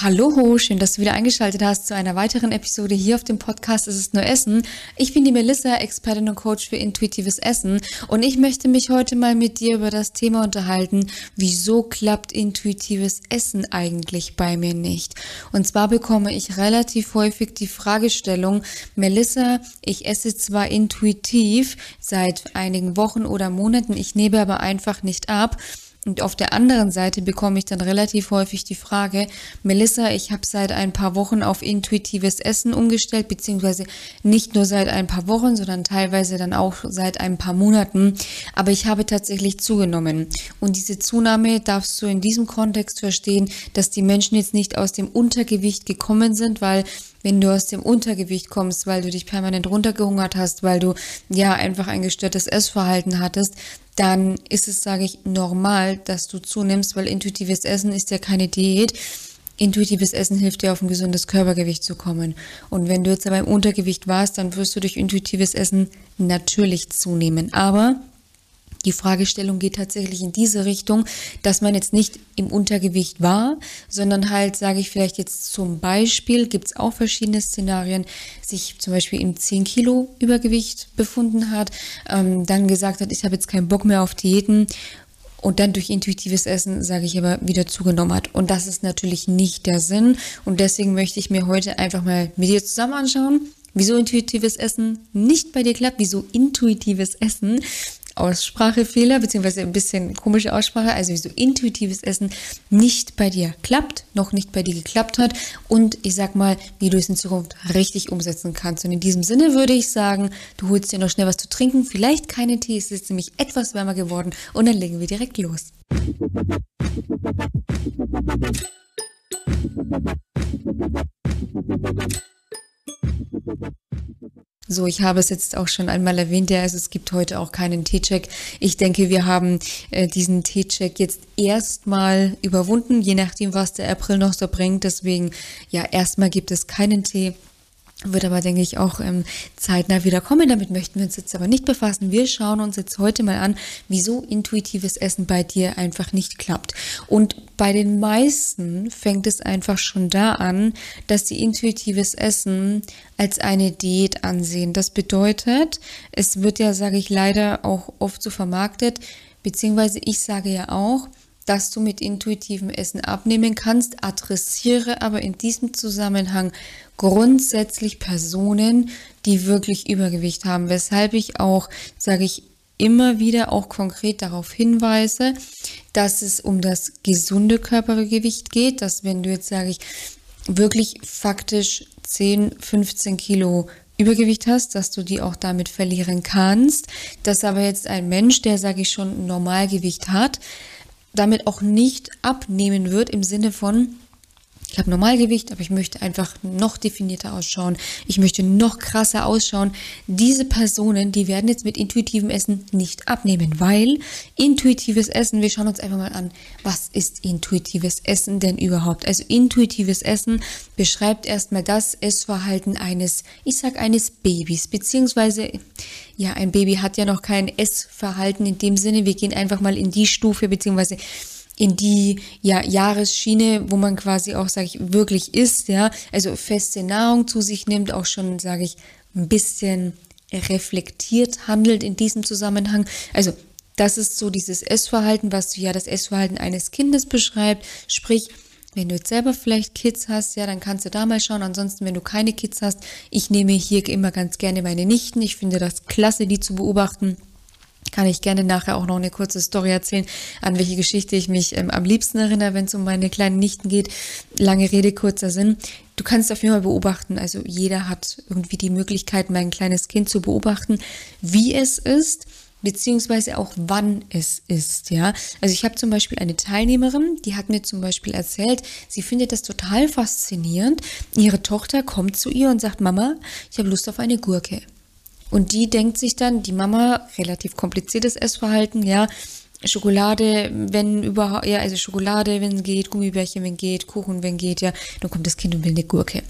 Hallo, schön, dass du wieder eingeschaltet hast zu einer weiteren Episode hier auf dem Podcast Es ist nur Essen. Ich bin die Melissa, Expertin und Coach für intuitives Essen und ich möchte mich heute mal mit dir über das Thema unterhalten, wieso klappt intuitives Essen eigentlich bei mir nicht? Und zwar bekomme ich relativ häufig die Fragestellung, Melissa, ich esse zwar intuitiv seit einigen Wochen oder Monaten, ich nehme aber einfach nicht ab. Und auf der anderen Seite bekomme ich dann relativ häufig die Frage, Melissa, ich habe seit ein paar Wochen auf intuitives Essen umgestellt, beziehungsweise nicht nur seit ein paar Wochen, sondern teilweise dann auch seit ein paar Monaten. Aber ich habe tatsächlich zugenommen. Und diese Zunahme darfst du in diesem Kontext verstehen, dass die Menschen jetzt nicht aus dem Untergewicht gekommen sind, weil wenn du aus dem Untergewicht kommst, weil du dich permanent runtergehungert hast, weil du ja einfach ein gestörtes Essverhalten hattest, dann ist es, sage ich, normal, dass du zunimmst, weil intuitives Essen ist ja keine Diät. Intuitives Essen hilft dir auf ein gesundes Körpergewicht zu kommen. Und wenn du jetzt aber im Untergewicht warst, dann wirst du durch intuitives Essen natürlich zunehmen. Aber die Fragestellung geht tatsächlich in diese Richtung, dass man jetzt nicht im Untergewicht war, sondern halt, sage ich vielleicht jetzt zum Beispiel, gibt es auch verschiedene Szenarien, sich zum Beispiel im 10 Kilo Übergewicht befunden hat, ähm, dann gesagt hat, ich habe jetzt keinen Bock mehr auf Diäten und dann durch intuitives Essen, sage ich aber, wieder zugenommen hat. Und das ist natürlich nicht der Sinn. Und deswegen möchte ich mir heute einfach mal mit dir zusammen anschauen, wieso intuitives Essen nicht bei dir klappt, wieso intuitives Essen Aussprachefehler, beziehungsweise ein bisschen komische Aussprache, also wie so intuitives Essen nicht bei dir klappt, noch nicht bei dir geklappt hat und ich sag mal, wie du es in Zukunft richtig umsetzen kannst. Und in diesem Sinne würde ich sagen, du holst dir noch schnell was zu trinken, vielleicht keine Tee, es ist nämlich etwas wärmer geworden und dann legen wir direkt los. So, ich habe es jetzt auch schon einmal erwähnt, ja, also es gibt heute auch keinen T-Check. Ich denke, wir haben äh, diesen T-Check jetzt erstmal überwunden, je nachdem, was der April noch so bringt. Deswegen, ja, erstmal gibt es keinen Tee. Wird aber, denke ich, auch ähm, zeitnah wieder kommen. Damit möchten wir uns jetzt aber nicht befassen. Wir schauen uns jetzt heute mal an, wieso intuitives Essen bei dir einfach nicht klappt. Und bei den meisten fängt es einfach schon da an, dass sie intuitives Essen als eine Diät ansehen. Das bedeutet, es wird ja, sage ich leider, auch oft so vermarktet, beziehungsweise ich sage ja auch, dass du mit intuitivem Essen abnehmen kannst, adressiere aber in diesem Zusammenhang grundsätzlich Personen, die wirklich Übergewicht haben, weshalb ich auch, sage ich, immer wieder auch konkret darauf hinweise, dass es um das gesunde Körpergewicht geht, dass wenn du jetzt, sage ich, wirklich faktisch 10, 15 Kilo Übergewicht hast, dass du die auch damit verlieren kannst, dass aber jetzt ein Mensch, der, sage ich schon, Normalgewicht hat, damit auch nicht abnehmen wird im Sinne von, ich habe Normalgewicht, aber ich möchte einfach noch definierter ausschauen. Ich möchte noch krasser ausschauen. Diese Personen, die werden jetzt mit intuitivem Essen nicht abnehmen, weil intuitives Essen, wir schauen uns einfach mal an, was ist intuitives Essen denn überhaupt? Also intuitives Essen beschreibt erstmal das Essverhalten eines, ich sag eines Babys, beziehungsweise ja, ein Baby hat ja noch kein Essverhalten in dem Sinne. Wir gehen einfach mal in die Stufe, beziehungsweise in die ja, Jahresschiene, wo man quasi auch, sage ich, wirklich isst, ja, also feste Nahrung zu sich nimmt, auch schon, sage ich, ein bisschen reflektiert handelt in diesem Zusammenhang. Also das ist so dieses Essverhalten, was ja das Essverhalten eines Kindes beschreibt, sprich, wenn du jetzt selber vielleicht Kids hast, ja, dann kannst du da mal schauen. Ansonsten, wenn du keine Kids hast, ich nehme hier immer ganz gerne meine Nichten. Ich finde das klasse, die zu beobachten kann ich gerne nachher auch noch eine kurze Story erzählen, an welche Geschichte ich mich ähm, am liebsten erinnere, wenn es um meine kleinen Nichten geht. Lange Rede, kurzer Sinn. Du kannst auf jeden Fall beobachten, also jeder hat irgendwie die Möglichkeit, mein kleines Kind zu beobachten, wie es ist, beziehungsweise auch wann es ist, ja. Also ich habe zum Beispiel eine Teilnehmerin, die hat mir zum Beispiel erzählt, sie findet das total faszinierend. Ihre Tochter kommt zu ihr und sagt, Mama, ich habe Lust auf eine Gurke. Und die denkt sich dann, die Mama, relativ kompliziertes Essverhalten, ja, Schokolade, wenn überhaupt, ja, also Schokolade, wenn geht, Gummibärchen, wenn geht, Kuchen, wenn geht, ja, dann kommt das Kind und will eine Gurke.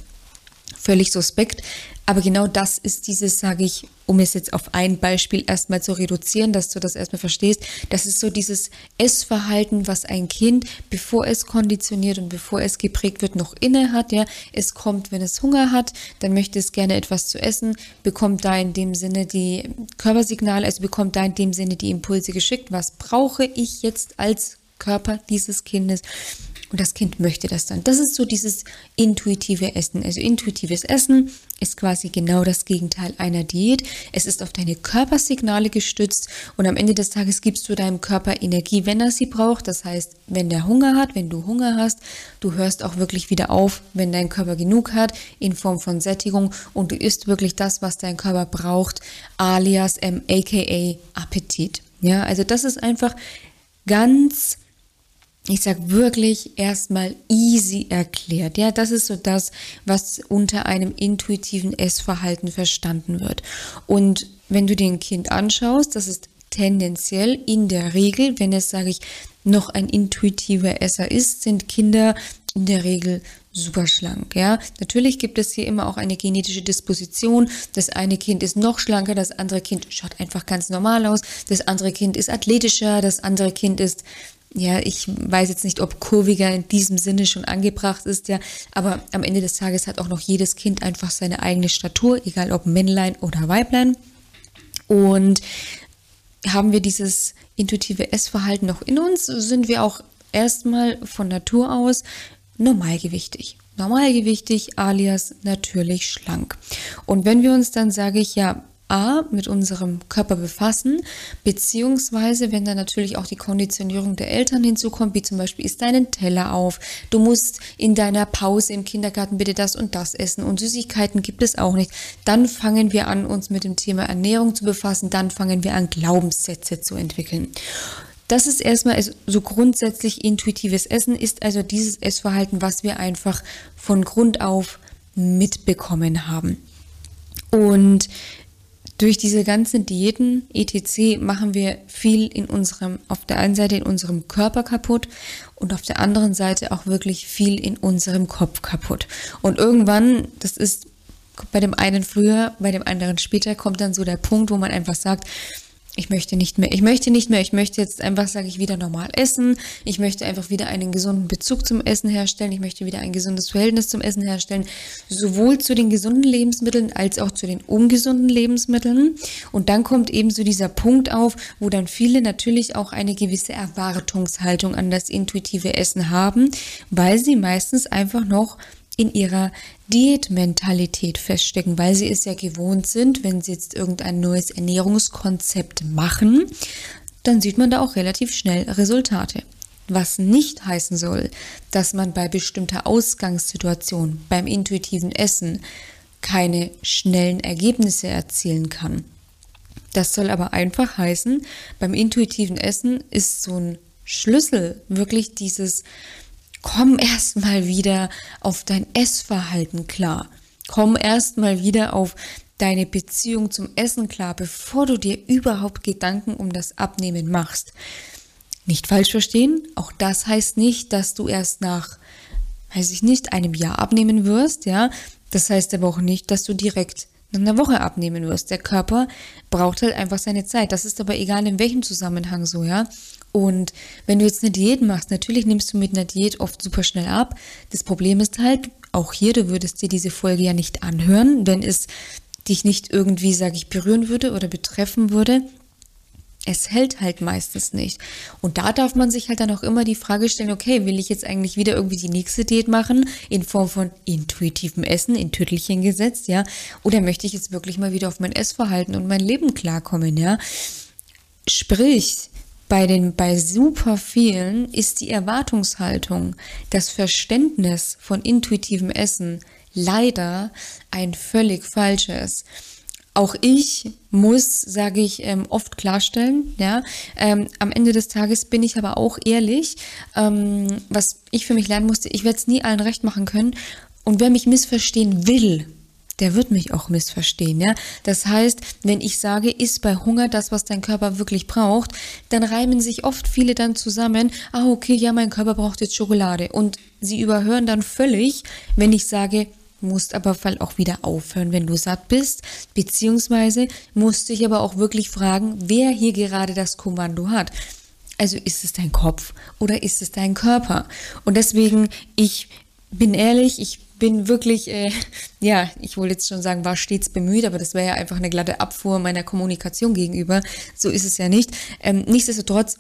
Völlig suspekt. Aber genau das ist dieses, sage ich, um es jetzt auf ein Beispiel erstmal zu reduzieren, dass du das erstmal verstehst. Das ist so dieses Essverhalten, was ein Kind, bevor es konditioniert und bevor es geprägt wird, noch inne hat. Ja, es kommt, wenn es Hunger hat, dann möchte es gerne etwas zu essen, bekommt da in dem Sinne die Körpersignale, also bekommt da in dem Sinne die Impulse geschickt. Was brauche ich jetzt als Körper dieses Kindes? Und das Kind möchte das dann. Das ist so dieses intuitive Essen. Also intuitives Essen ist quasi genau das Gegenteil einer Diät. Es ist auf deine Körpersignale gestützt und am Ende des Tages gibst du deinem Körper Energie, wenn er sie braucht. Das heißt, wenn der Hunger hat, wenn du Hunger hast, du hörst auch wirklich wieder auf, wenn dein Körper genug hat in Form von Sättigung und du isst wirklich das, was dein Körper braucht, alias ähm, aka Appetit. Ja, also das ist einfach ganz ich sag wirklich erstmal easy erklärt. Ja, das ist so das, was unter einem intuitiven Essverhalten verstanden wird. Und wenn du den Kind anschaust, das ist tendenziell in der Regel, wenn es, sage ich, noch ein intuitiver Esser ist, sind Kinder in der Regel super schlank, ja. Natürlich gibt es hier immer auch eine genetische Disposition. Das eine Kind ist noch schlanker, das andere Kind schaut einfach ganz normal aus, das andere Kind ist athletischer, das andere Kind ist ja, ich weiß jetzt nicht, ob kurviger in diesem Sinne schon angebracht ist, ja, aber am Ende des Tages hat auch noch jedes Kind einfach seine eigene Statur, egal ob Männlein oder Weiblein. Und haben wir dieses intuitive Essverhalten noch in uns, sind wir auch erstmal von Natur aus normalgewichtig. Normalgewichtig alias natürlich schlank. Und wenn wir uns dann, sage ich ja, A, mit unserem Körper befassen, beziehungsweise wenn dann natürlich auch die Konditionierung der Eltern hinzukommt, wie zum Beispiel isst deinen Teller auf, du musst in deiner Pause im Kindergarten bitte das und das essen und Süßigkeiten gibt es auch nicht, dann fangen wir an, uns mit dem Thema Ernährung zu befassen, dann fangen wir an, Glaubenssätze zu entwickeln. Das ist erstmal also so grundsätzlich intuitives Essen, ist also dieses Essverhalten, was wir einfach von Grund auf mitbekommen haben. Und durch diese ganzen Diäten, etc., machen wir viel in unserem, auf der einen Seite in unserem Körper kaputt und auf der anderen Seite auch wirklich viel in unserem Kopf kaputt. Und irgendwann, das ist bei dem einen früher, bei dem anderen später, kommt dann so der Punkt, wo man einfach sagt, ich möchte nicht mehr, ich möchte nicht mehr, ich möchte jetzt einfach, sage ich, wieder normal essen. Ich möchte einfach wieder einen gesunden Bezug zum Essen herstellen. Ich möchte wieder ein gesundes Verhältnis zum Essen herstellen. Sowohl zu den gesunden Lebensmitteln als auch zu den ungesunden Lebensmitteln. Und dann kommt eben so dieser Punkt auf, wo dann viele natürlich auch eine gewisse Erwartungshaltung an das intuitive Essen haben, weil sie meistens einfach noch in ihrer Diätmentalität feststecken, weil sie es ja gewohnt sind, wenn sie jetzt irgendein neues Ernährungskonzept machen, dann sieht man da auch relativ schnell Resultate. Was nicht heißen soll, dass man bei bestimmter Ausgangssituation, beim intuitiven Essen, keine schnellen Ergebnisse erzielen kann. Das soll aber einfach heißen, beim intuitiven Essen ist so ein Schlüssel wirklich dieses komm erstmal wieder auf dein Essverhalten klar. Komm erstmal wieder auf deine Beziehung zum Essen klar, bevor du dir überhaupt Gedanken um das Abnehmen machst. Nicht falsch verstehen, auch das heißt nicht, dass du erst nach, weiß ich nicht, einem Jahr abnehmen wirst, ja. Das heißt aber auch nicht, dass du direkt nach einer Woche abnehmen wirst. Der Körper braucht halt einfach seine Zeit. Das ist aber egal in welchem Zusammenhang so, ja. Und wenn du jetzt eine Diät machst, natürlich nimmst du mit einer Diät oft super schnell ab. Das Problem ist halt, auch hier, du würdest dir diese Folge ja nicht anhören, wenn es dich nicht irgendwie, sage ich, berühren würde oder betreffen würde. Es hält halt meistens nicht. Und da darf man sich halt dann auch immer die Frage stellen, okay, will ich jetzt eigentlich wieder irgendwie die nächste Diät machen in Form von intuitivem Essen, in Tüttelchen gesetzt, ja? Oder möchte ich jetzt wirklich mal wieder auf mein Essverhalten und mein Leben klarkommen, ja? Sprich, bei den, bei super vielen ist die Erwartungshaltung, das Verständnis von intuitivem Essen leider ein völlig falsches. Auch ich muss, sage ich, ähm, oft klarstellen, ja, ähm, am Ende des Tages bin ich aber auch ehrlich, ähm, was ich für mich lernen musste, ich werde es nie allen recht machen können. Und wer mich missverstehen will, der wird mich auch missverstehen, ja. Das heißt, wenn ich sage, isst bei Hunger das, was dein Körper wirklich braucht, dann reimen sich oft viele dann zusammen, ah, okay, ja, mein Körper braucht jetzt Schokolade. Und sie überhören dann völlig, wenn ich sage, musst aber auch wieder aufhören, wenn du satt bist, beziehungsweise musst dich aber auch wirklich fragen, wer hier gerade das Kommando hat. Also ist es dein Kopf oder ist es dein Körper? Und deswegen, ich bin ehrlich, ich bin wirklich, äh, ja, ich wollte jetzt schon sagen, war stets bemüht, aber das wäre ja einfach eine glatte Abfuhr meiner Kommunikation gegenüber. So ist es ja nicht. Ähm, nichtsdestotrotz,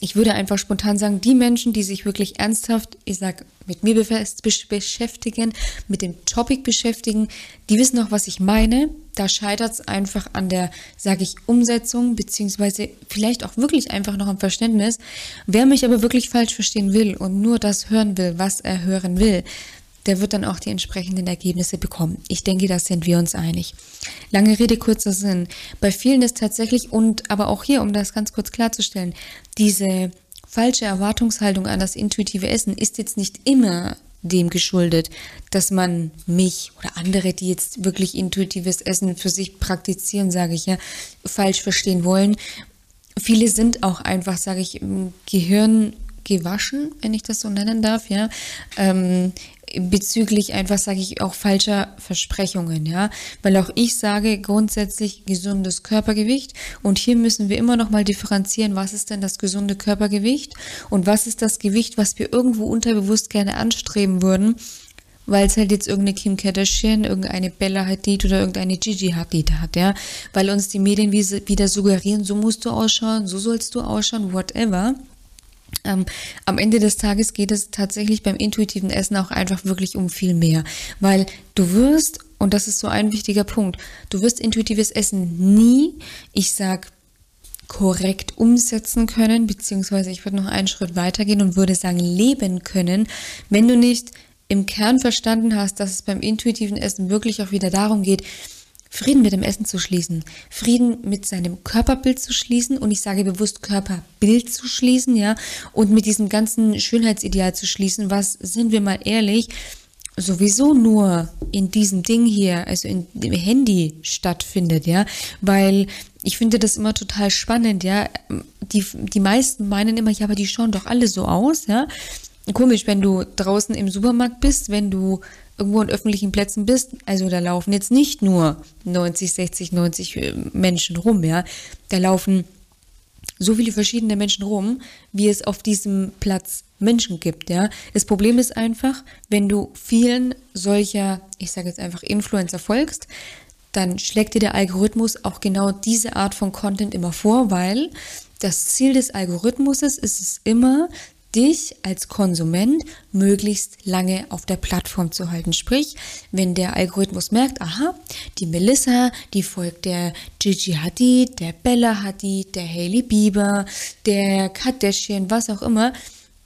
ich würde einfach spontan sagen, die Menschen, die sich wirklich ernsthaft, ich sag, mit mir beschäftigen, mit dem Topic beschäftigen, die wissen auch, was ich meine. Da scheitert es einfach an der, sage ich, Umsetzung, beziehungsweise vielleicht auch wirklich einfach noch am Verständnis. Wer mich aber wirklich falsch verstehen will und nur das hören will, was er hören will, der wird dann auch die entsprechenden Ergebnisse bekommen. Ich denke, da sind wir uns einig. Lange Rede, kurzer Sinn. Bei vielen ist tatsächlich, und aber auch hier, um das ganz kurz klarzustellen, diese falsche Erwartungshaltung an das intuitive Essen ist jetzt nicht immer dem geschuldet, dass man mich oder andere, die jetzt wirklich intuitives Essen für sich praktizieren, sage ich ja, falsch verstehen wollen. Viele sind auch einfach, sage ich, im Gehirn gewaschen, wenn ich das so nennen darf, ja. Ähm, bezüglich einfach, sage ich, auch falscher Versprechungen, ja, weil auch ich sage grundsätzlich gesundes Körpergewicht. Und hier müssen wir immer noch mal differenzieren, was ist denn das gesunde Körpergewicht und was ist das Gewicht, was wir irgendwo unterbewusst gerne anstreben würden, weil es halt jetzt irgendeine Kim Kardashian, irgendeine Bella Hadid oder irgendeine Gigi Hadid hat, ja, weil uns die Medien wieder suggerieren, so musst du ausschauen, so sollst du ausschauen, whatever. Ähm, am Ende des Tages geht es tatsächlich beim intuitiven Essen auch einfach wirklich um viel mehr, weil du wirst, und das ist so ein wichtiger Punkt, du wirst intuitives Essen nie, ich sag, korrekt umsetzen können, beziehungsweise ich würde noch einen Schritt weitergehen und würde sagen, leben können, wenn du nicht im Kern verstanden hast, dass es beim intuitiven Essen wirklich auch wieder darum geht, Frieden mit dem Essen zu schließen, Frieden mit seinem Körperbild zu schließen und ich sage bewusst Körperbild zu schließen, ja, und mit diesem ganzen Schönheitsideal zu schließen, was, sind wir mal ehrlich, sowieso nur in diesem Ding hier, also in dem Handy stattfindet, ja, weil ich finde das immer total spannend, ja. Die, die meisten meinen immer, ja, aber die schauen doch alle so aus, ja. Komisch, wenn du draußen im Supermarkt bist, wenn du irgendwo an öffentlichen Plätzen bist, also da laufen jetzt nicht nur 90, 60, 90 Menschen rum, ja, da laufen so viele verschiedene Menschen rum, wie es auf diesem Platz Menschen gibt, ja. Das Problem ist einfach, wenn du vielen solcher, ich sage jetzt einfach Influencer folgst, dann schlägt dir der Algorithmus auch genau diese Art von Content immer vor, weil das Ziel des Algorithmus ist es immer, dich als Konsument möglichst lange auf der Plattform zu halten. Sprich, wenn der Algorithmus merkt, aha, die Melissa, die folgt der Gigi Hadid, der Bella Hadid, der Hailey Bieber, der Kardashian, was auch immer,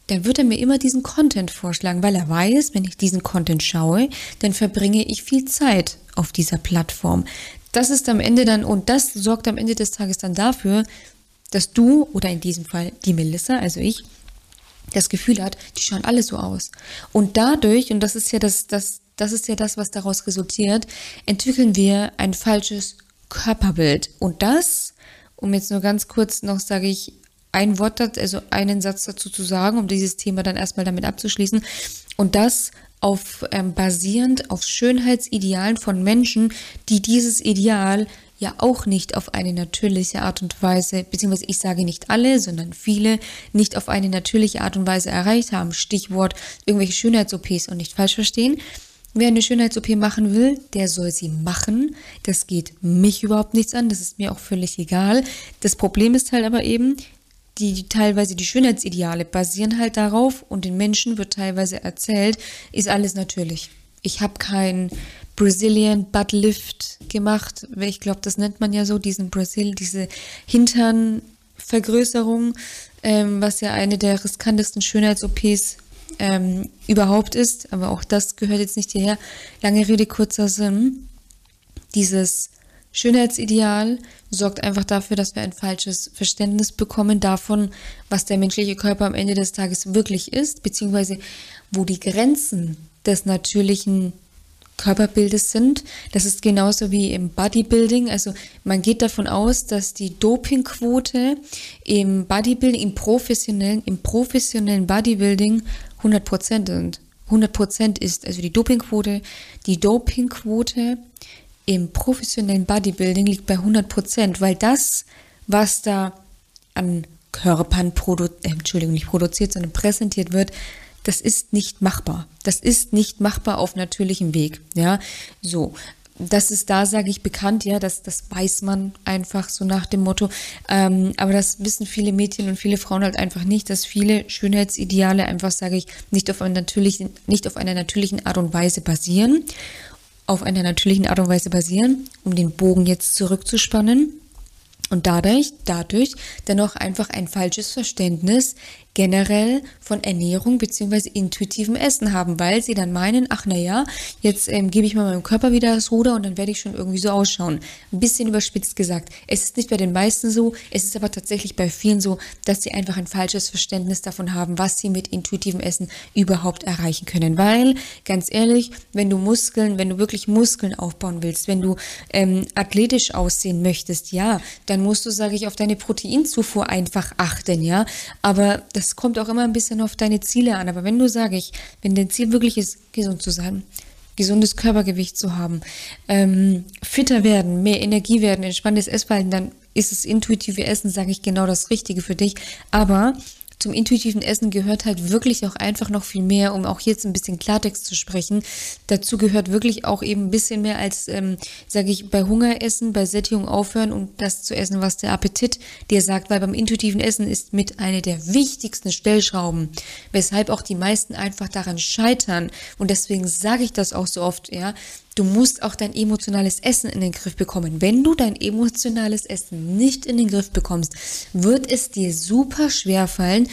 dann wird er mir immer diesen Content vorschlagen, weil er weiß, wenn ich diesen Content schaue, dann verbringe ich viel Zeit auf dieser Plattform. Das ist am Ende dann, und das sorgt am Ende des Tages dann dafür, dass du oder in diesem Fall die Melissa, also ich, das Gefühl hat, die schauen alle so aus. Und dadurch, und das ist ja das, das, das ist ja das, was daraus resultiert, entwickeln wir ein falsches Körperbild. Und das, um jetzt nur ganz kurz noch, sage ich, ein Wort, also einen Satz dazu zu sagen, um dieses Thema dann erstmal damit abzuschließen. Und das auf ähm, basierend auf Schönheitsidealen von Menschen, die dieses Ideal ja auch nicht auf eine natürliche Art und Weise, beziehungsweise ich sage nicht alle, sondern viele, nicht auf eine natürliche Art und Weise erreicht haben. Stichwort irgendwelche Schönheits-OPs und nicht falsch verstehen. Wer eine Schönheits-OP machen will, der soll sie machen. Das geht mich überhaupt nichts an, das ist mir auch völlig egal. Das Problem ist halt aber eben, die, die teilweise die Schönheitsideale basieren halt darauf und den Menschen wird teilweise erzählt, ist alles natürlich. Ich habe kein Brazilian Butt Lift gemacht. Ich glaube, das nennt man ja so, diesen Brasil, diese Hinternvergrößerung, ähm, was ja eine der riskantesten Schönheits-OPs ähm, überhaupt ist. Aber auch das gehört jetzt nicht hierher. Lange Rede, kurzer Sinn. Dieses Schönheitsideal sorgt einfach dafür, dass wir ein falsches Verständnis bekommen davon, was der menschliche Körper am Ende des Tages wirklich ist, beziehungsweise wo die Grenzen des natürlichen Körperbildes sind. Das ist genauso wie im Bodybuilding. Also man geht davon aus, dass die Dopingquote im Bodybuilding, im professionellen, im professionellen Bodybuilding 100 Prozent sind. 100% ist, also die Dopingquote, die Dopingquote im professionellen Bodybuilding liegt bei 100%, weil das, was da an Körpern produ äh, Entschuldigung, nicht produziert, sondern präsentiert wird, das ist nicht machbar. Das ist nicht machbar auf natürlichem Weg. Ja, so das ist da, sage ich, bekannt, ja, das, das weiß man einfach so nach dem Motto. Ähm, aber das wissen viele Mädchen und viele Frauen halt einfach nicht, dass viele Schönheitsideale einfach, sage ich, nicht auf, einer natürlichen, nicht auf einer natürlichen Art und Weise basieren, auf einer natürlichen Art und Weise basieren, um den Bogen jetzt zurückzuspannen. Und dadurch, dadurch dennoch einfach ein falsches Verständnis generell von Ernährung beziehungsweise intuitivem Essen haben, weil sie dann meinen, ach na ja, jetzt ähm, gebe ich mal meinem Körper wieder das Ruder und dann werde ich schon irgendwie so ausschauen. Ein bisschen überspitzt gesagt. Es ist nicht bei den meisten so, es ist aber tatsächlich bei vielen so, dass sie einfach ein falsches Verständnis davon haben, was sie mit intuitivem Essen überhaupt erreichen können. Weil, ganz ehrlich, wenn du Muskeln, wenn du wirklich Muskeln aufbauen willst, wenn du ähm, athletisch aussehen möchtest, ja, dann musst du, sage ich, auf deine Proteinzufuhr einfach achten, ja. Aber das das kommt auch immer ein bisschen auf deine Ziele an. Aber wenn du, sage ich, wenn dein Ziel wirklich ist, gesund zu sein, gesundes Körpergewicht zu haben, ähm, fitter werden, mehr Energie werden, entspanntes Essverhalten, dann ist das intuitive Essen, sage ich, genau das Richtige für dich. Aber zum intuitiven Essen gehört halt wirklich auch einfach noch viel mehr, um auch jetzt ein bisschen Klartext zu sprechen. Dazu gehört wirklich auch eben ein bisschen mehr als, ähm, sage ich, bei Hunger essen, bei Sättigung aufhören und das zu essen, was der Appetit dir sagt, weil beim intuitiven Essen ist mit einer der wichtigsten Stellschrauben, weshalb auch die meisten einfach daran scheitern. Und deswegen sage ich das auch so oft, ja. Du musst auch dein emotionales Essen in den Griff bekommen. Wenn du dein emotionales Essen nicht in den Griff bekommst, wird es dir super schwer fallen,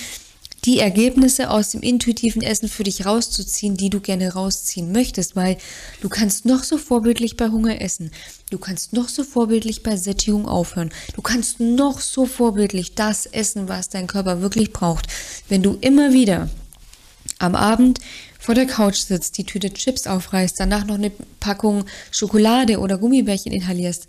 die Ergebnisse aus dem intuitiven Essen für dich rauszuziehen, die du gerne rausziehen möchtest, weil du kannst noch so vorbildlich bei Hunger essen, du kannst noch so vorbildlich bei Sättigung aufhören, du kannst noch so vorbildlich das essen, was dein Körper wirklich braucht. Wenn du immer wieder am Abend vor der Couch sitzt, die Tüte Chips aufreißt, danach noch eine Packung Schokolade oder Gummibärchen inhalierst,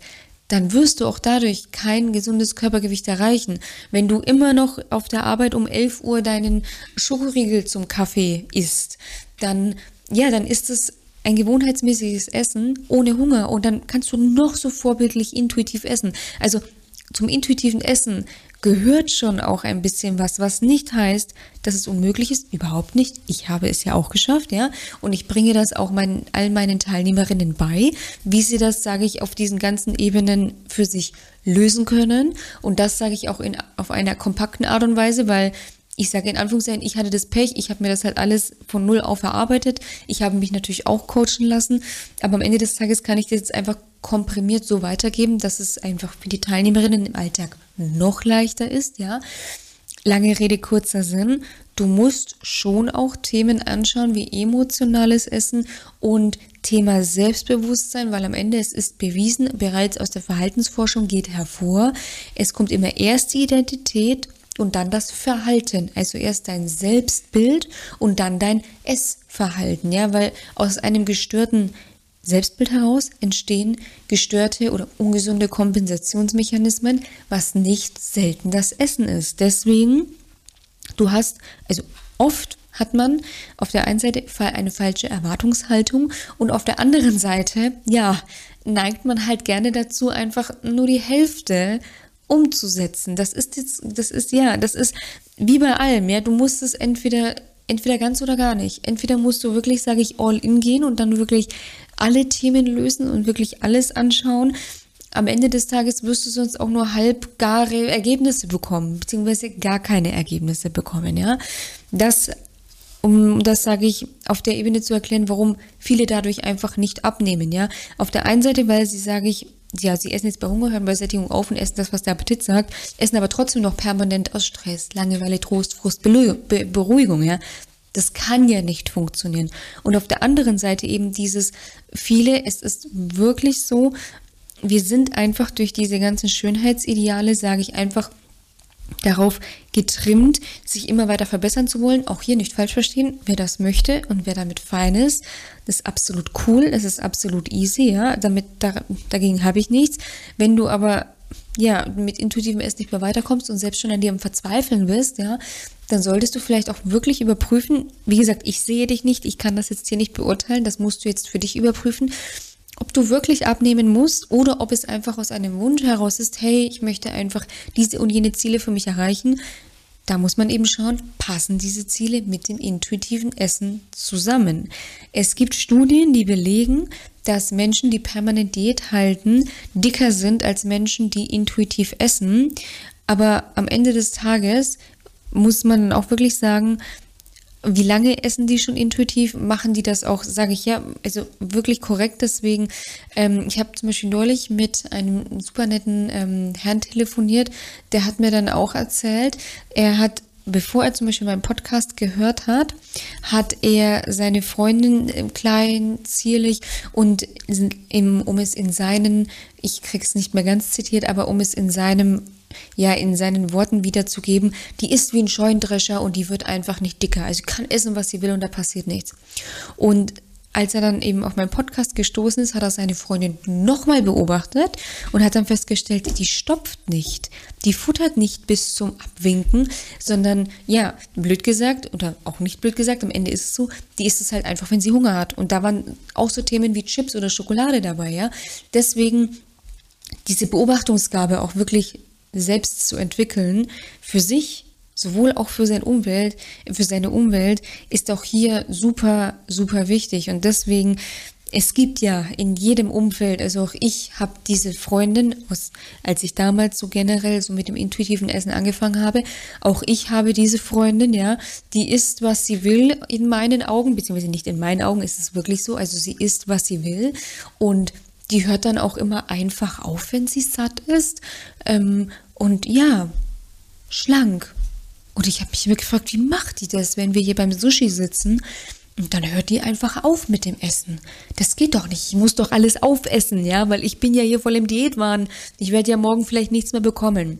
dann wirst du auch dadurch kein gesundes Körpergewicht erreichen. Wenn du immer noch auf der Arbeit um 11 Uhr deinen Schokoriegel zum Kaffee isst, dann, ja, dann ist es ein gewohnheitsmäßiges Essen ohne Hunger und dann kannst du noch so vorbildlich intuitiv essen. Also zum intuitiven Essen gehört schon auch ein bisschen was, was nicht heißt, dass es unmöglich ist. Überhaupt nicht. Ich habe es ja auch geschafft, ja. Und ich bringe das auch meinen, all meinen Teilnehmerinnen bei, wie sie das, sage ich, auf diesen ganzen Ebenen für sich lösen können. Und das sage ich auch in, auf einer kompakten Art und Weise, weil ich sage in Anführungszeichen, ich hatte das Pech, ich habe mir das halt alles von null auf erarbeitet. Ich habe mich natürlich auch coachen lassen, aber am Ende des Tages kann ich das jetzt einfach komprimiert so weitergeben, dass es einfach für die Teilnehmerinnen im Alltag noch leichter ist, ja. Lange Rede, kurzer Sinn. Du musst schon auch Themen anschauen wie emotionales Essen und Thema Selbstbewusstsein, weil am Ende es ist bewiesen, bereits aus der Verhaltensforschung geht hervor, es kommt immer erst die Identität und dann das Verhalten. Also erst dein Selbstbild und dann dein Essverhalten, ja, weil aus einem gestörten Selbstbild heraus entstehen gestörte oder ungesunde Kompensationsmechanismen, was nicht selten das Essen ist. Deswegen, du hast, also oft hat man auf der einen Seite eine falsche Erwartungshaltung und auf der anderen Seite, ja, neigt man halt gerne dazu, einfach nur die Hälfte umzusetzen. Das ist jetzt, das ist ja, das ist wie bei allem, ja, du musst es entweder entweder ganz oder gar nicht. Entweder musst du wirklich, sage ich, all in gehen und dann wirklich alle Themen lösen und wirklich alles anschauen. Am Ende des Tages wirst du sonst auch nur halbgare Ergebnisse bekommen, beziehungsweise gar keine Ergebnisse bekommen, ja. Das, um das sage ich, auf der Ebene zu erklären, warum viele dadurch einfach nicht abnehmen, ja. Auf der einen Seite, weil sie, sage ich, ja, sie essen jetzt bei Hunger, hören bei Sättigung auf und essen das, was der Appetit sagt, essen aber trotzdem noch permanent aus Stress, Langeweile, Trost, Frust, Beruhigung, ja. Das kann ja nicht funktionieren. Und auf der anderen Seite eben dieses viele, es ist wirklich so, wir sind einfach durch diese ganzen Schönheitsideale, sage ich einfach, darauf getrimmt, sich immer weiter verbessern zu wollen. Auch hier nicht falsch verstehen, wer das möchte und wer damit fein ist, das ist absolut cool, das ist absolut easy, ja, damit da, dagegen habe ich nichts. Wenn du aber ja, mit intuitivem Essen nicht mehr weiterkommst und selbst schon an dir am Verzweifeln bist, ja, dann solltest du vielleicht auch wirklich überprüfen. Wie gesagt, ich sehe dich nicht, ich kann das jetzt hier nicht beurteilen, das musst du jetzt für dich überprüfen, ob du wirklich abnehmen musst oder ob es einfach aus einem Wunsch heraus ist, hey, ich möchte einfach diese und jene Ziele für mich erreichen. Da muss man eben schauen, passen diese Ziele mit dem intuitiven Essen zusammen. Es gibt Studien, die belegen, dass Menschen, die permanent Diät halten, dicker sind als Menschen, die intuitiv essen. Aber am Ende des Tages muss man auch wirklich sagen, wie lange essen die schon intuitiv? Machen die das auch, sage ich ja, also wirklich korrekt. Deswegen, ähm, ich habe zum Beispiel neulich mit einem super netten ähm, Herrn telefoniert, der hat mir dann auch erzählt, er hat bevor er zum Beispiel meinen Podcast gehört hat, hat er seine Freundin klein, zierlich und im, um es in seinen, ich krieg's nicht mehr ganz zitiert, aber um es in seinem ja in seinen Worten wiederzugeben, die ist wie ein Scheundrescher und die wird einfach nicht dicker. Also kann essen, was sie will und da passiert nichts. Und als er dann eben auf meinen Podcast gestoßen ist, hat er seine Freundin nochmal beobachtet und hat dann festgestellt, die stopft nicht. Die futtert nicht bis zum Abwinken, sondern ja, blöd gesagt oder auch nicht blöd gesagt, am Ende ist es so, die isst es halt einfach, wenn sie Hunger hat. Und da waren auch so Themen wie Chips oder Schokolade dabei, ja. Deswegen diese Beobachtungsgabe auch wirklich selbst zu entwickeln, für sich, sowohl auch für seine Umwelt, für seine Umwelt, ist auch hier super, super wichtig. Und deswegen, es gibt ja in jedem Umfeld, also auch ich habe diese Freundin, aus, als ich damals so generell so mit dem intuitiven Essen angefangen habe, auch ich habe diese Freundin, ja, die isst, was sie will in meinen Augen, beziehungsweise nicht in meinen Augen, ist es wirklich so, also sie isst, was sie will und die hört dann auch immer einfach auf, wenn sie satt ist. Ähm, und ja, schlank. Und ich habe mich immer gefragt, wie macht die das, wenn wir hier beim Sushi sitzen? Und dann hört die einfach auf mit dem Essen. Das geht doch nicht. Ich muss doch alles aufessen, ja, weil ich bin ja hier voll im Diätwahn. Ich werde ja morgen vielleicht nichts mehr bekommen.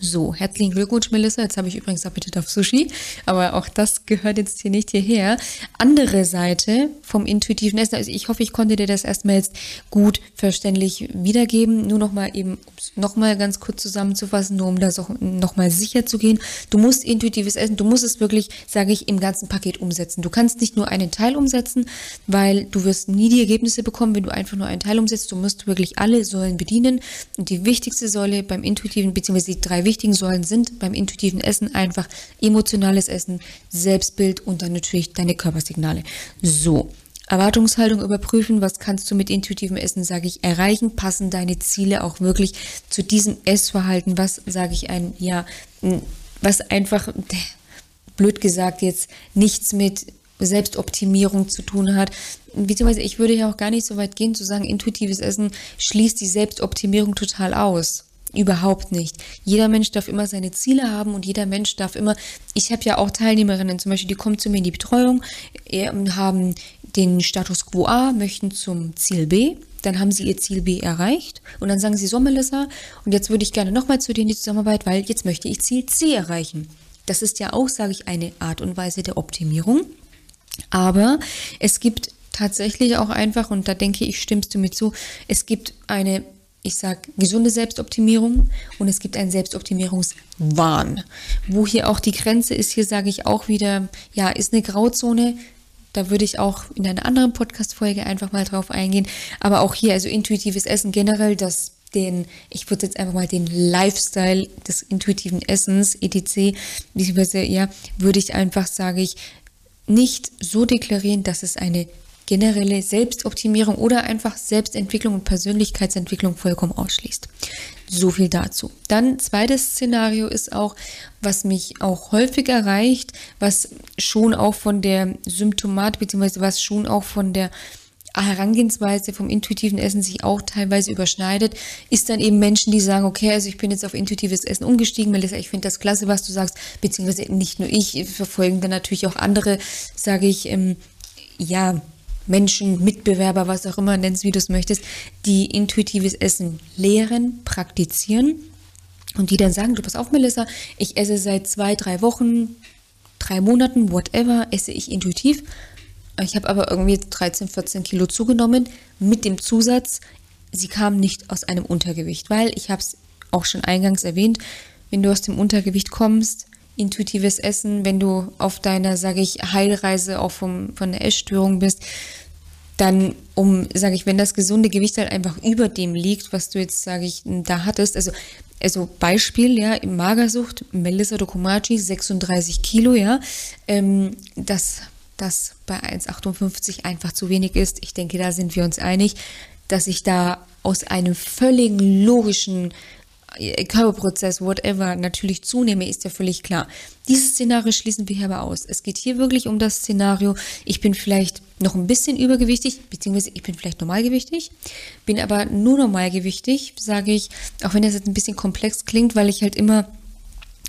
So, herzlichen Glückwunsch, Melissa. Jetzt habe ich übrigens Appetit auf Sushi, aber auch das gehört jetzt hier nicht hierher. Andere Seite vom intuitiven Essen. Also ich hoffe, ich konnte dir das erstmal jetzt gut verständlich wiedergeben. Nur nochmal eben, nochmal ganz kurz zusammenzufassen, nur um das auch nochmal sicher zu gehen. Du musst intuitives Essen, du musst es wirklich, sage ich, im ganzen Paket umsetzen. Du kannst nicht nur einen Teil umsetzen, weil du wirst nie die Ergebnisse bekommen, wenn du einfach nur einen Teil umsetzt. Du musst wirklich alle Säulen bedienen. Und die wichtigste Säule beim intuitiven, beziehungsweise die drei wichtigen Säulen sind beim intuitiven Essen einfach emotionales Essen, Selbstbild und dann natürlich deine Körpersignale. So. Erwartungshaltung überprüfen, was kannst du mit intuitivem Essen, sage ich, erreichen, passen deine Ziele auch wirklich zu diesem Essverhalten, was, sage ich, ein, ja, was einfach, blöd gesagt jetzt, nichts mit Selbstoptimierung zu tun hat. Beziehungsweise ich würde ja auch gar nicht so weit gehen zu sagen, intuitives Essen schließt die Selbstoptimierung total aus. Überhaupt nicht. Jeder Mensch darf immer seine Ziele haben und jeder Mensch darf immer. Ich habe ja auch Teilnehmerinnen, zum Beispiel, die kommen zu mir in die Betreuung, haben den Status quo A, möchten zum Ziel B. Dann haben sie ihr Ziel B erreicht und dann sagen sie so, Melissa, und jetzt würde ich gerne nochmal zu dir in die Zusammenarbeit, weil jetzt möchte ich Ziel C erreichen. Das ist ja auch, sage ich, eine Art und Weise der Optimierung. Aber es gibt tatsächlich auch einfach, und da denke ich, stimmst du mir zu, es gibt eine ich sage gesunde Selbstoptimierung und es gibt einen Selbstoptimierungswahn. Wo hier auch die Grenze ist, hier sage ich auch wieder, ja, ist eine Grauzone. Da würde ich auch in einer anderen Podcast-Folge einfach mal drauf eingehen. Aber auch hier, also intuitives Essen generell, das den, ich würde jetzt einfach mal den Lifestyle des intuitiven Essens, etc., beziehungsweise, ja, würde ich einfach, sage ich, nicht so deklarieren, dass es eine generelle Selbstoptimierung oder einfach Selbstentwicklung und Persönlichkeitsentwicklung vollkommen ausschließt. So viel dazu. Dann zweites Szenario ist auch, was mich auch häufig erreicht, was schon auch von der Symptomat beziehungsweise was schon auch von der Herangehensweise vom intuitiven Essen sich auch teilweise überschneidet, ist dann eben Menschen, die sagen, okay, also ich bin jetzt auf intuitives Essen umgestiegen, Melissa, ich finde das klasse, was du sagst, beziehungsweise nicht nur ich, verfolgen dann natürlich auch andere, sage ich, ähm, ja, Menschen, Mitbewerber, was auch immer, nennst wie du es möchtest, die intuitives Essen lehren, praktizieren und die dann sagen, du pass auf, Melissa, ich esse seit zwei, drei Wochen, drei Monaten, whatever, esse ich intuitiv. Ich habe aber irgendwie 13, 14 Kilo zugenommen mit dem Zusatz, sie kam nicht aus einem Untergewicht, weil ich habe es auch schon eingangs erwähnt, wenn du aus dem Untergewicht kommst, intuitives Essen, wenn du auf deiner, sage ich, Heilreise auch vom, von der Essstörung bist, dann um, sage ich, wenn das gesunde Gewicht halt einfach über dem liegt, was du jetzt, sage ich, da hattest, also also Beispiel, ja, im Magersucht, Melissa Dokumaci, 36 Kilo, ja, ähm, dass das bei 1,58 einfach zu wenig ist. Ich denke, da sind wir uns einig, dass ich da aus einem völligen logischen Körperprozess, whatever, natürlich zunehme, ist ja völlig klar. Dieses Szenario schließen wir hier aber aus. Es geht hier wirklich um das Szenario, ich bin vielleicht noch ein bisschen übergewichtig, beziehungsweise ich bin vielleicht normalgewichtig, bin aber nur normalgewichtig, sage ich, auch wenn das jetzt ein bisschen komplex klingt, weil ich halt immer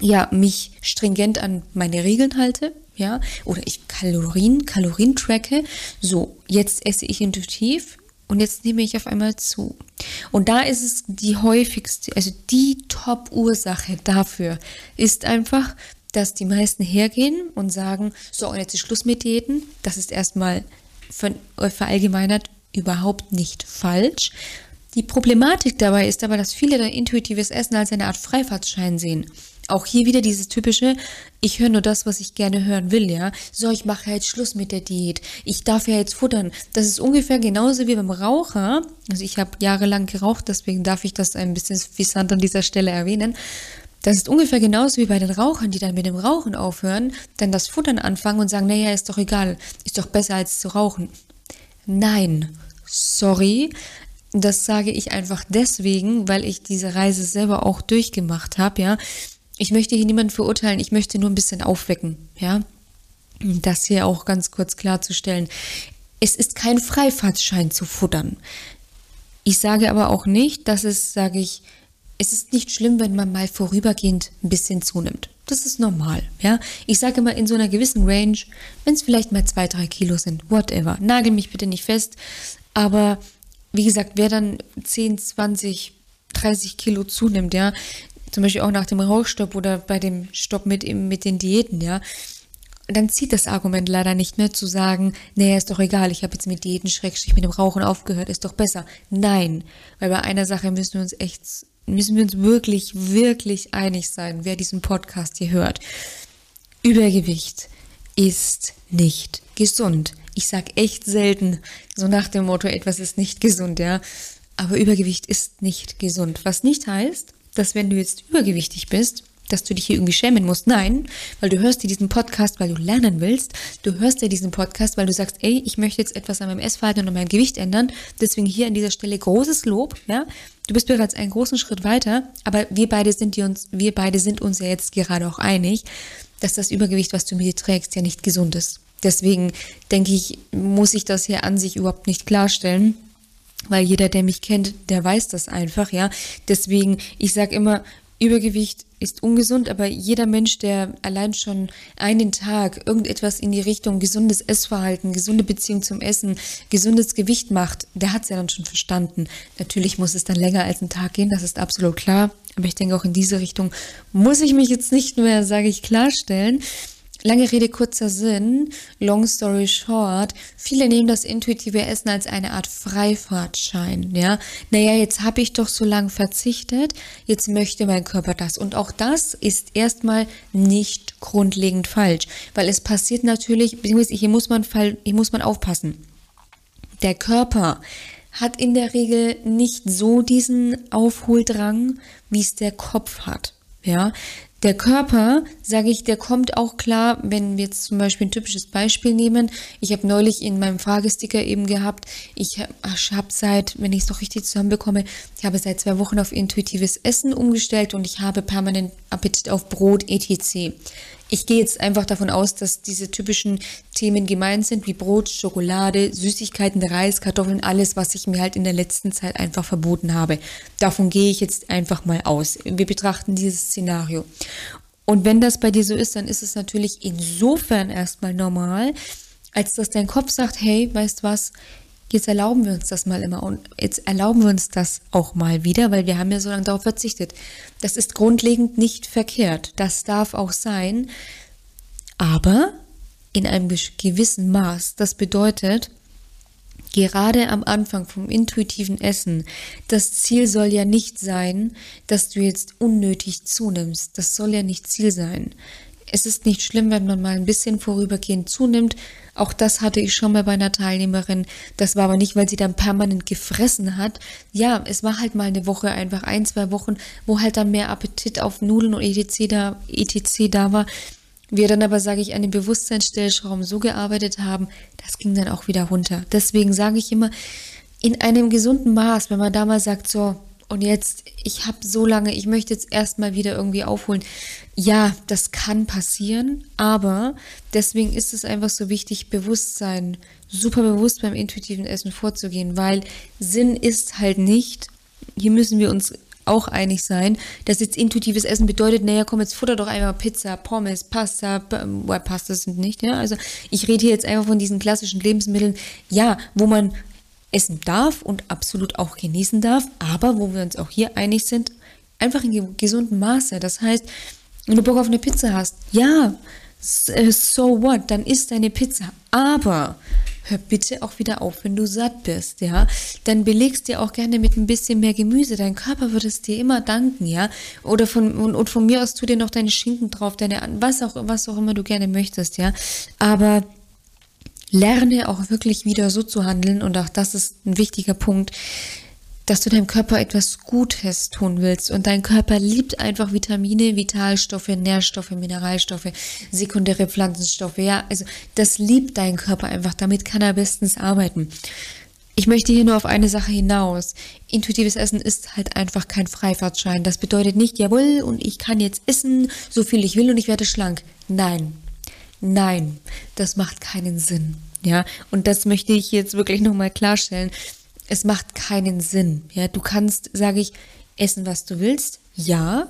ja, mich stringent an meine Regeln halte, ja, oder ich Kalorien, Kalorien tracke. So, jetzt esse ich intuitiv, und jetzt nehme ich auf einmal zu. Und da ist es die häufigste, also die Top-Ursache dafür ist einfach, dass die meisten hergehen und sagen, so, und jetzt ist Schluss mit Diäten. Das ist erstmal verallgemeinert überhaupt nicht falsch. Die Problematik dabei ist aber, dass viele da intuitives Essen als eine Art Freifahrtschein sehen. Auch hier wieder dieses typische, ich höre nur das, was ich gerne hören will, ja. So, ich mache jetzt Schluss mit der Diät. Ich darf ja jetzt futtern. Das ist ungefähr genauso wie beim Raucher. Also ich habe jahrelang geraucht, deswegen darf ich das ein bisschen vissant an dieser Stelle erwähnen. Das ist ungefähr genauso wie bei den Rauchern, die dann mit dem Rauchen aufhören, dann das Futtern anfangen und sagen, naja, ist doch egal, ist doch besser als zu rauchen. Nein, sorry, das sage ich einfach deswegen, weil ich diese Reise selber auch durchgemacht habe, ja. Ich möchte hier niemanden verurteilen, ich möchte nur ein bisschen aufwecken, ja. Das hier auch ganz kurz klarzustellen. Es ist kein Freifahrtschein zu futtern. Ich sage aber auch nicht, dass es, sage ich, es ist nicht schlimm, wenn man mal vorübergehend ein bisschen zunimmt. Das ist normal, ja. Ich sage mal in so einer gewissen Range, wenn es vielleicht mal zwei, drei Kilo sind, whatever. Nagel mich bitte nicht fest. Aber wie gesagt, wer dann 10, 20, 30 Kilo zunimmt, ja, zum Beispiel auch nach dem Rauchstopp oder bei dem Stopp mit, mit den Diäten, ja, dann zieht das Argument leider nicht mehr zu sagen, nee, ist doch egal, ich habe jetzt mit Diäten schrecklich mit dem Rauchen aufgehört, ist doch besser. Nein, weil bei einer Sache müssen wir uns echt, müssen wir uns wirklich, wirklich einig sein, wer diesen Podcast hier hört. Übergewicht ist nicht gesund. Ich sag echt selten so nach dem Motto, etwas ist nicht gesund, ja. Aber Übergewicht ist nicht gesund. Was nicht heißt, dass wenn du jetzt übergewichtig bist, dass du dich hier irgendwie schämen musst. Nein, weil du hörst dir diesen Podcast, weil du lernen willst. Du hörst dir diesen Podcast, weil du sagst, ey, ich möchte jetzt etwas an meinem Essverhalten und an meinem Gewicht ändern. Deswegen hier an dieser Stelle großes Lob, ja. Du bist bereits einen großen Schritt weiter, aber wir beide sind die uns, wir beide sind uns ja jetzt gerade auch einig, dass das Übergewicht, was du mit dir trägst, ja nicht gesund ist. Deswegen denke ich, muss ich das hier an sich überhaupt nicht klarstellen weil jeder, der mich kennt, der weiß das einfach, ja. Deswegen, ich sage immer, Übergewicht ist ungesund, aber jeder Mensch, der allein schon einen Tag irgendetwas in die Richtung gesundes Essverhalten, gesunde Beziehung zum Essen, gesundes Gewicht macht, der hat es ja dann schon verstanden. Natürlich muss es dann länger als einen Tag gehen, das ist absolut klar. Aber ich denke, auch in diese Richtung muss ich mich jetzt nicht mehr, sage ich, klarstellen. Lange Rede, kurzer Sinn, long story short, viele nehmen das intuitive Essen als eine Art Freifahrtschein, ja. Naja, jetzt habe ich doch so lange verzichtet, jetzt möchte mein Körper das. Und auch das ist erstmal nicht grundlegend falsch, weil es passiert natürlich, beziehungsweise hier muss man, hier muss man aufpassen. Der Körper hat in der Regel nicht so diesen Aufholdrang, wie es der Kopf hat. Ja, der Körper, sage ich, der kommt auch klar, wenn wir jetzt zum Beispiel ein typisches Beispiel nehmen. Ich habe neulich in meinem Fragesticker eben gehabt, ich habe seit, wenn ich es noch richtig zusammenbekomme, ich habe seit zwei Wochen auf intuitives Essen umgestellt und ich habe permanent Appetit auf Brot etc. Ich gehe jetzt einfach davon aus, dass diese typischen Themen gemeint sind, wie Brot, Schokolade, Süßigkeiten, Reis, Kartoffeln, alles, was ich mir halt in der letzten Zeit einfach verboten habe. Davon gehe ich jetzt einfach mal aus. Wir betrachten dieses Szenario. Und wenn das bei dir so ist, dann ist es natürlich insofern erstmal normal, als dass dein Kopf sagt, hey, weißt was, jetzt erlauben wir uns das mal immer und jetzt erlauben wir uns das auch mal wieder, weil wir haben ja so lange darauf verzichtet. Das ist grundlegend nicht verkehrt. Das darf auch sein, aber in einem gewissen Maß. Das bedeutet, gerade am Anfang vom intuitiven Essen, das Ziel soll ja nicht sein, dass du jetzt unnötig zunimmst. Das soll ja nicht Ziel sein. Es ist nicht schlimm, wenn man mal ein bisschen vorübergehend zunimmt. Auch das hatte ich schon mal bei einer Teilnehmerin. Das war aber nicht, weil sie dann permanent gefressen hat. Ja, es war halt mal eine Woche, einfach ein, zwei Wochen, wo halt dann mehr Appetit auf Nudeln und etc. da, etc. da war. Wir dann aber, sage ich, an den Bewusstseinsstellschrauben so gearbeitet haben, das ging dann auch wieder runter. Deswegen sage ich immer, in einem gesunden Maß, wenn man da mal sagt, so, und jetzt, ich habe so lange, ich möchte jetzt erstmal wieder irgendwie aufholen. Ja, das kann passieren, aber deswegen ist es einfach so wichtig, Bewusstsein, super bewusst beim intuitiven Essen vorzugehen, weil Sinn ist halt nicht, hier müssen wir uns auch einig sein, dass jetzt intuitives Essen bedeutet, naja, komm, jetzt futter doch einmal Pizza, Pommes, Pasta, well, Pasta sind nicht, ja. Also ich rede hier jetzt einfach von diesen klassischen Lebensmitteln, ja, wo man essen darf und absolut auch genießen darf, aber wo wir uns auch hier einig sind, einfach in gesundem Maße. Das heißt, wenn du Bock auf eine Pizza hast, ja, äh, so what, dann isst deine Pizza. Aber hör bitte auch wieder auf, wenn du satt bist, ja. Dann belegst dir auch gerne mit ein bisschen mehr Gemüse. Dein Körper wird es dir immer danken, ja. Oder von, und, und von mir aus tu dir noch deine Schinken drauf, deine, was auch, was auch immer du gerne möchtest, ja. Aber lerne auch wirklich wieder so zu handeln und auch das ist ein wichtiger Punkt, dass du deinem Körper etwas Gutes tun willst und dein Körper liebt einfach Vitamine, Vitalstoffe, Nährstoffe, Mineralstoffe, sekundäre Pflanzenstoffe. Ja, also das liebt dein Körper einfach. Damit kann er bestens arbeiten. Ich möchte hier nur auf eine Sache hinaus. Intuitives Essen ist halt einfach kein Freifahrtschein. Das bedeutet nicht, jawohl, und ich kann jetzt essen, so viel ich will und ich werde schlank. Nein, Nein, das macht keinen Sinn. Ja, und das möchte ich jetzt wirklich nochmal klarstellen. Es macht keinen Sinn. Ja, du kannst, sage ich, essen, was du willst. Ja,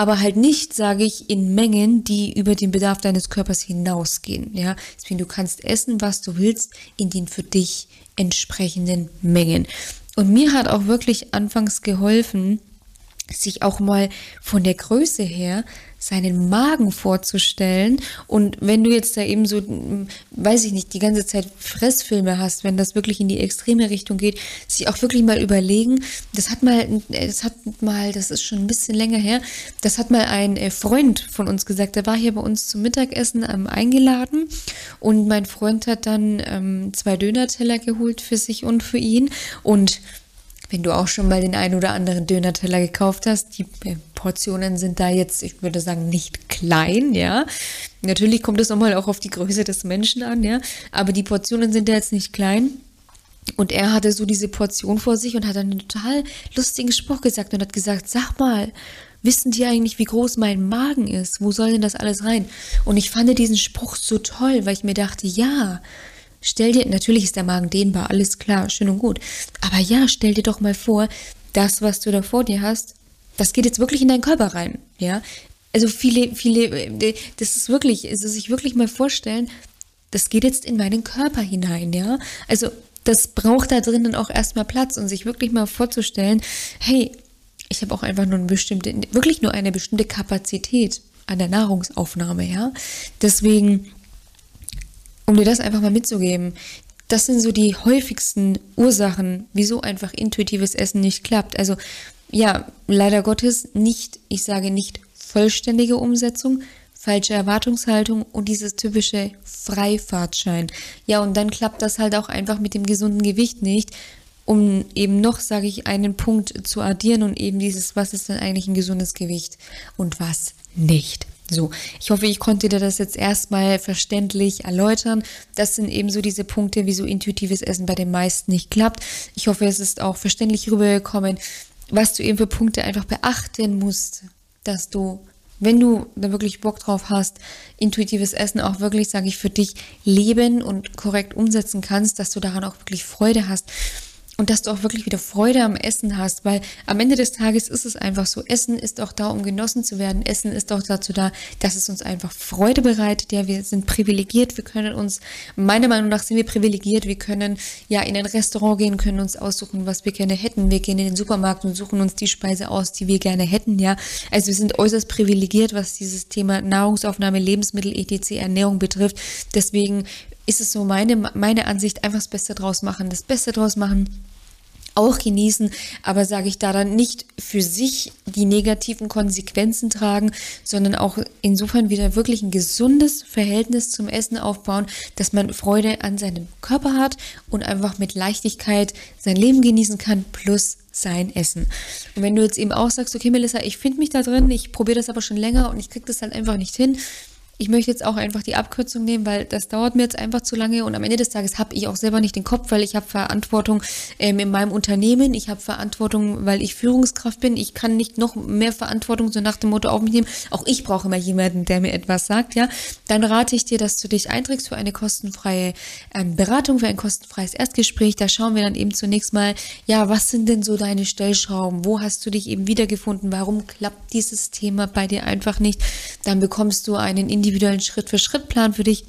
aber halt nicht, sage ich, in Mengen, die über den Bedarf deines Körpers hinausgehen. Ja, deswegen du kannst essen, was du willst, in den für dich entsprechenden Mengen. Und mir hat auch wirklich anfangs geholfen, sich auch mal von der Größe her seinen Magen vorzustellen. Und wenn du jetzt da eben so, weiß ich nicht, die ganze Zeit Fressfilme hast, wenn das wirklich in die extreme Richtung geht, sich auch wirklich mal überlegen, das hat mal, das hat mal, das ist schon ein bisschen länger her, das hat mal ein äh, Freund von uns gesagt, der war hier bei uns zum Mittagessen ähm, eingeladen und mein Freund hat dann ähm, zwei Dönerteller geholt für sich und für ihn und wenn du auch schon mal den einen oder anderen Dönerteller gekauft hast, die äh, Portionen sind da jetzt, ich würde sagen, nicht klein, ja. Natürlich kommt es nochmal auch auf die Größe des Menschen an, ja. Aber die Portionen sind da jetzt nicht klein. Und er hatte so diese Portion vor sich und hat einen total lustigen Spruch gesagt und hat gesagt, sag mal, wissen die eigentlich, wie groß mein Magen ist? Wo soll denn das alles rein? Und ich fand diesen Spruch so toll, weil ich mir dachte, ja, Stell dir, natürlich ist der Magen dehnbar, alles klar, schön und gut. Aber ja, stell dir doch mal vor, das, was du da vor dir hast, das geht jetzt wirklich in deinen Körper rein, ja. Also viele, viele, das ist wirklich, also sich wirklich mal vorstellen, das geht jetzt in meinen Körper hinein, ja. Also das braucht da drinnen auch erstmal Platz und sich wirklich mal vorzustellen, hey, ich habe auch einfach nur eine bestimmte, wirklich nur eine bestimmte Kapazität an der Nahrungsaufnahme, ja. Deswegen um dir das einfach mal mitzugeben. Das sind so die häufigsten Ursachen, wieso einfach intuitives Essen nicht klappt. Also ja, leider Gottes nicht, ich sage nicht vollständige Umsetzung, falsche Erwartungshaltung und dieses typische Freifahrtschein. Ja, und dann klappt das halt auch einfach mit dem gesunden Gewicht nicht, um eben noch, sage ich, einen Punkt zu addieren und eben dieses, was ist denn eigentlich ein gesundes Gewicht und was nicht. So, ich hoffe, ich konnte dir das jetzt erstmal verständlich erläutern. Das sind eben so diese Punkte, wieso intuitives Essen bei den meisten nicht klappt. Ich hoffe, es ist auch verständlich rübergekommen, was du eben für Punkte einfach beachten musst, dass du, wenn du da wirklich Bock drauf hast, intuitives Essen auch wirklich, sage ich, für dich leben und korrekt umsetzen kannst, dass du daran auch wirklich Freude hast und dass du auch wirklich wieder Freude am Essen hast, weil am Ende des Tages ist es einfach so, Essen ist auch da, um genossen zu werden. Essen ist auch dazu da, dass es uns einfach Freude bereitet. Ja, wir sind privilegiert, wir können uns, meiner Meinung nach sind wir privilegiert, wir können ja in ein Restaurant gehen, können uns aussuchen, was wir gerne hätten. Wir gehen in den Supermarkt und suchen uns die Speise aus, die wir gerne hätten, ja. Also wir sind äußerst privilegiert, was dieses Thema Nahrungsaufnahme, Lebensmittel, etc., Ernährung betrifft. Deswegen ist es so meine, meine Ansicht, einfach das Beste draus machen, das Beste draus machen auch genießen, aber sage ich da dann nicht für sich die negativen Konsequenzen tragen, sondern auch insofern wieder wirklich ein gesundes Verhältnis zum Essen aufbauen, dass man Freude an seinem Körper hat und einfach mit Leichtigkeit sein Leben genießen kann, plus sein Essen. Und wenn du jetzt eben auch sagst, okay, Melissa, ich finde mich da drin, ich probiere das aber schon länger und ich kriege das halt einfach nicht hin, ich möchte jetzt auch einfach die Abkürzung nehmen, weil das dauert mir jetzt einfach zu lange und am Ende des Tages habe ich auch selber nicht den Kopf, weil ich habe Verantwortung ähm, in meinem Unternehmen, ich habe Verantwortung, weil ich Führungskraft bin, ich kann nicht noch mehr Verantwortung so nach dem Motto auf mich nehmen. Auch ich brauche immer jemanden, der mir etwas sagt, ja. Dann rate ich dir, dass du dich einträgst für eine kostenfreie ähm, Beratung, für ein kostenfreies Erstgespräch. Da schauen wir dann eben zunächst mal, ja, was sind denn so deine Stellschrauben? Wo hast du dich eben wiedergefunden? Warum klappt dieses Thema bei dir einfach nicht? Dann bekommst du einen individuellen individuellen Schritt-für-Schritt-Plan für dich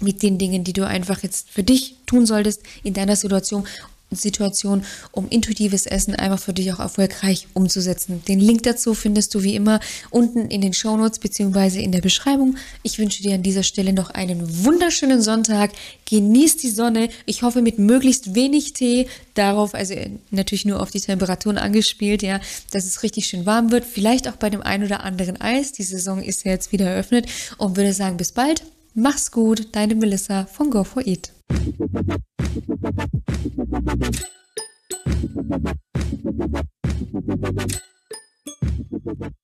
mit den Dingen, die du einfach jetzt für dich tun solltest in deiner Situation Situation, um intuitives Essen einfach für dich auch erfolgreich umzusetzen. Den Link dazu findest du wie immer unten in den Shownotes bzw. in der Beschreibung. Ich wünsche dir an dieser Stelle noch einen wunderschönen Sonntag. Genieß die Sonne. Ich hoffe mit möglichst wenig Tee. Darauf, also natürlich nur auf die Temperaturen angespielt, ja, dass es richtig schön warm wird. Vielleicht auch bei dem ein oder anderen Eis. Die Saison ist ja jetzt wieder eröffnet und würde sagen, bis bald. Mach's gut, deine Melissa von Go for Eat. Thank you.